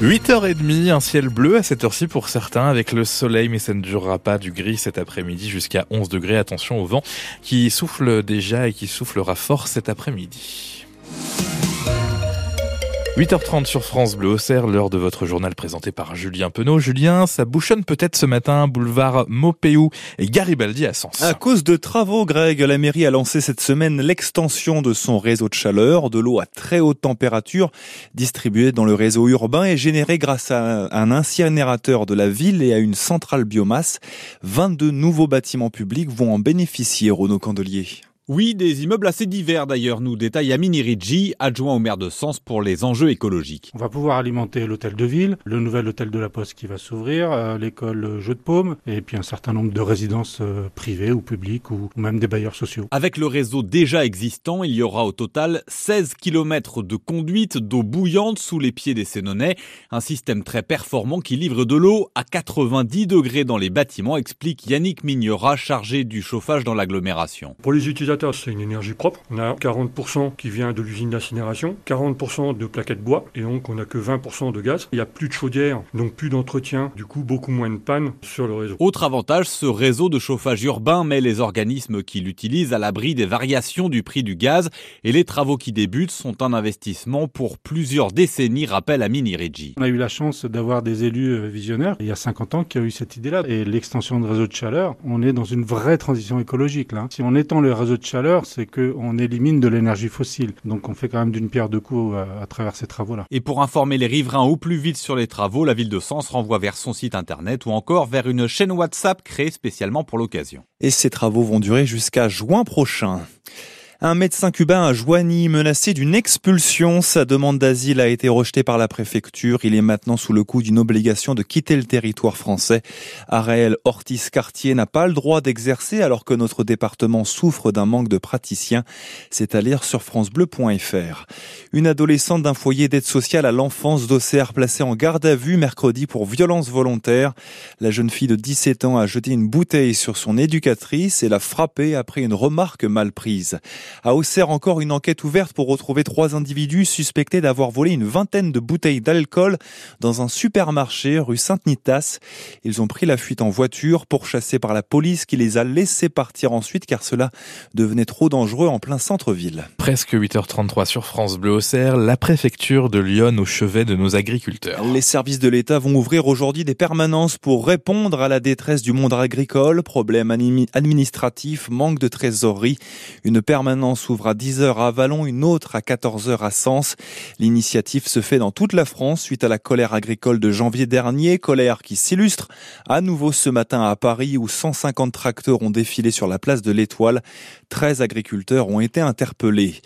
8h30, un ciel bleu à cette heure-ci pour certains avec le soleil, mais ça ne durera pas du gris cet après-midi jusqu'à 11 degrés. Attention au vent qui souffle déjà et qui soufflera fort cet après-midi. 8h30 sur France Bleu Auxerre, l'heure de votre journal présenté par Julien Penaud. Julien, ça bouchonne peut-être ce matin, boulevard Maupeou et Garibaldi à Sens. À cause de travaux, Greg, la mairie a lancé cette semaine l'extension de son réseau de chaleur, de l'eau à très haute température, distribuée dans le réseau urbain et générée grâce à un incinérateur de la ville et à une centrale biomasse. 22 nouveaux bâtiments publics vont en bénéficier, Renaud Candelier. Oui, des immeubles assez divers d'ailleurs, nous détaille Amini Ricci, adjoint au maire de Sens pour les enjeux écologiques. On va pouvoir alimenter l'hôtel de ville, le nouvel hôtel de la Poste qui va s'ouvrir, euh, l'école Jeu de Paume, et puis un certain nombre de résidences euh, privées ou publiques ou même des bailleurs sociaux. Avec le réseau déjà existant, il y aura au total 16 km de conduite d'eau bouillante sous les pieds des Sénonais, un système très performant qui livre de l'eau à 90 degrés dans les bâtiments, explique Yannick Mignora, chargé du chauffage dans l'agglomération. Pour les utilisateurs, c'est une énergie propre. On a 40% qui vient de l'usine d'incinération, 40% de plaquettes bois, et donc on n'a que 20% de gaz. Il n'y a plus de chaudière, donc plus d'entretien, du coup beaucoup moins de panne sur le réseau. Autre avantage, ce réseau de chauffage urbain met les organismes qui l'utilisent à l'abri des variations du prix du gaz, et les travaux qui débutent sont un investissement pour plusieurs décennies, rappelle Amini Reggi. On a eu la chance d'avoir des élus euh, visionnaires il y a 50 ans qui ont eu cette idée-là, et l'extension de réseau de chaleur, on est dans une vraie transition écologique là. Si on étend le réseau de chaleur, c'est qu'on élimine de l'énergie fossile. Donc on fait quand même d'une pierre deux coups à, à, travers ces travaux-là. Et pour informer les riverains au plus vite sur les travaux, la ville de Sens renvoie vers son site internet ou encore vers une chaîne WhatsApp créée spécialement pour l'occasion. Et ces travaux vont durer jusqu'à juin prochain. Un médecin cubain à Joigny menacé d'une expulsion. Sa demande d'asile a été rejetée par la préfecture. Il est maintenant sous le coup d'une obligation de quitter le territoire français. Araël Ortiz-Cartier n'a pas le droit d'exercer alors que notre département souffre d'un manque de praticiens. C'est à lire sur francebleu.fr. Une adolescente d'un foyer d'aide sociale à l'enfance d'Auxerre placée en garde à vue mercredi pour violence volontaire. La jeune fille de 17 ans a jeté une bouteille sur son éducatrice et l'a frappée après une remarque mal prise. À Auxerre, encore une enquête ouverte pour retrouver trois individus suspectés d'avoir volé une vingtaine de bouteilles d'alcool dans un supermarché rue Sainte-Nitas. Ils ont pris la fuite en voiture, pourchassés par la police qui les a laissés partir ensuite car cela devenait trop dangereux en plein centre-ville. Presque 8h33 sur France Bleu Auxerre, la préfecture de Lyon au chevet de nos agriculteurs. Les services de l'État vont ouvrir aujourd'hui des permanences pour répondre à la détresse du monde agricole, problèmes administratifs, manque de trésorerie. Une permanence s'ouvre à 10h à Vallon, une autre à 14h à Sens. L'initiative se fait dans toute la France suite à la colère agricole de janvier dernier, colère qui s'illustre à nouveau ce matin à Paris où 150 tracteurs ont défilé sur la place de l'Étoile. 13 agriculteurs ont été interpellés.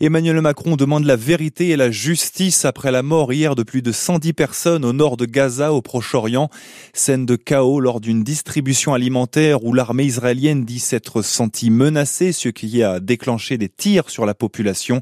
Emmanuel Macron demande la vérité et la justice après la mort hier de plus de 110 personnes au nord de Gaza, au Proche-Orient. Scène de chaos lors d'une distribution alimentaire où l'armée israélienne dit s'être sentie menacée, ce qui a déclenché des tirs sur la population.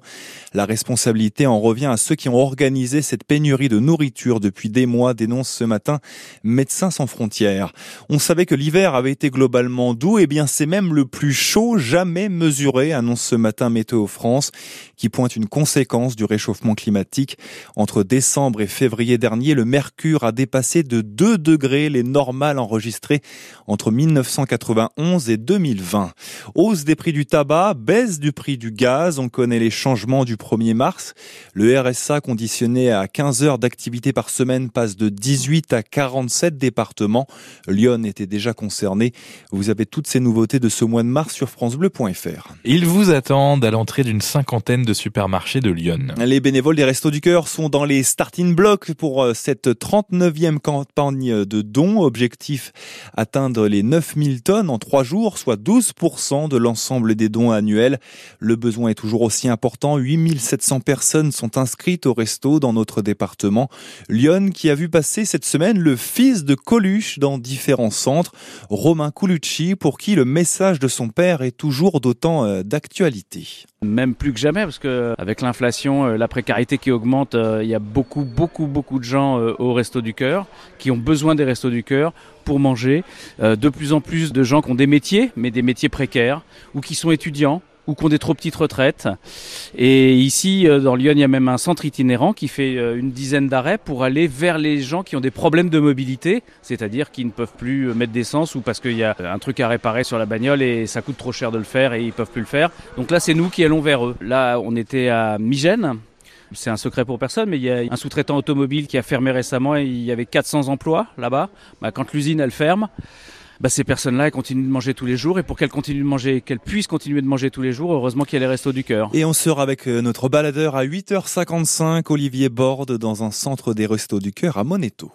La responsabilité en revient à ceux qui ont organisé cette pénurie de nourriture depuis des mois, dénonce ce matin Médecins sans frontières. On savait que l'hiver avait été globalement doux, et eh bien c'est même le plus chaud jamais mesuré, annonce ce matin Météo France, qui pointe une conséquence du réchauffement climatique. Entre décembre et février dernier, le mercure a dépassé de 2 degrés les normales enregistrées entre 1991 et 2020. Hausse des prix du tabac, baisse du prix du gaz. On connaît les changements du 1er mars. Le RSA conditionné à 15 heures d'activité par semaine passe de 18 à 47 départements. Lyon était déjà concerné. Vous avez toutes ces nouveautés de ce mois de mars sur francebleu.fr. Ils vous attendent à l'entrée d'une cinquantaine de supermarchés de Lyon. Les bénévoles des Restos du Cœur sont dans les starting blocks pour euh, cette 39e campagne de dons. Objectif atteindre les 9000 tonnes en trois jours, soit 12% de l'ensemble des dons annuels. Le besoin est toujours aussi important. 8700 personnes sont inscrites au resto dans notre département. Lyon qui a vu passer cette semaine le fils de Coluche dans différents centres, Romain Colucci, pour qui le message de son père est toujours d'autant euh, d'actualité. Même plus que jamais, parce que avec l'inflation, euh, la précarité qui augmente, euh, il y a beaucoup, beaucoup, beaucoup de gens au resto du cœur qui ont besoin des restos du cœur pour manger. De plus en plus de gens qui ont des métiers, mais des métiers précaires, ou qui sont étudiants ou qui ont des trop petites retraites. Et ici, euh, dans Lyon, il y a même un centre itinérant qui fait euh, une dizaine d'arrêts pour aller vers les gens qui ont des problèmes de mobilité, c'est-à-dire qui ne peuvent plus mettre d'essence ou parce qu'il y a un truc à réparer sur la bagnole et ça coûte trop cher de le faire et ils peuvent plus le faire. Donc là, c'est nous qui allons vers eux. Là, on était à Migène. C'est un secret pour personne, mais il y a un sous-traitant automobile qui a fermé récemment et il y avait 400 emplois là-bas. Bah, quand l'usine elle ferme, bah, ces personnes-là, elles continuent de manger tous les jours. Et pour qu'elles continuent de manger, qu'elles puissent continuer de manger tous les jours, heureusement qu'il y a les restos du cœur. Et on sera avec euh, notre baladeur à 8h55, Olivier Borde, dans un centre des restos du cœur à Moneto.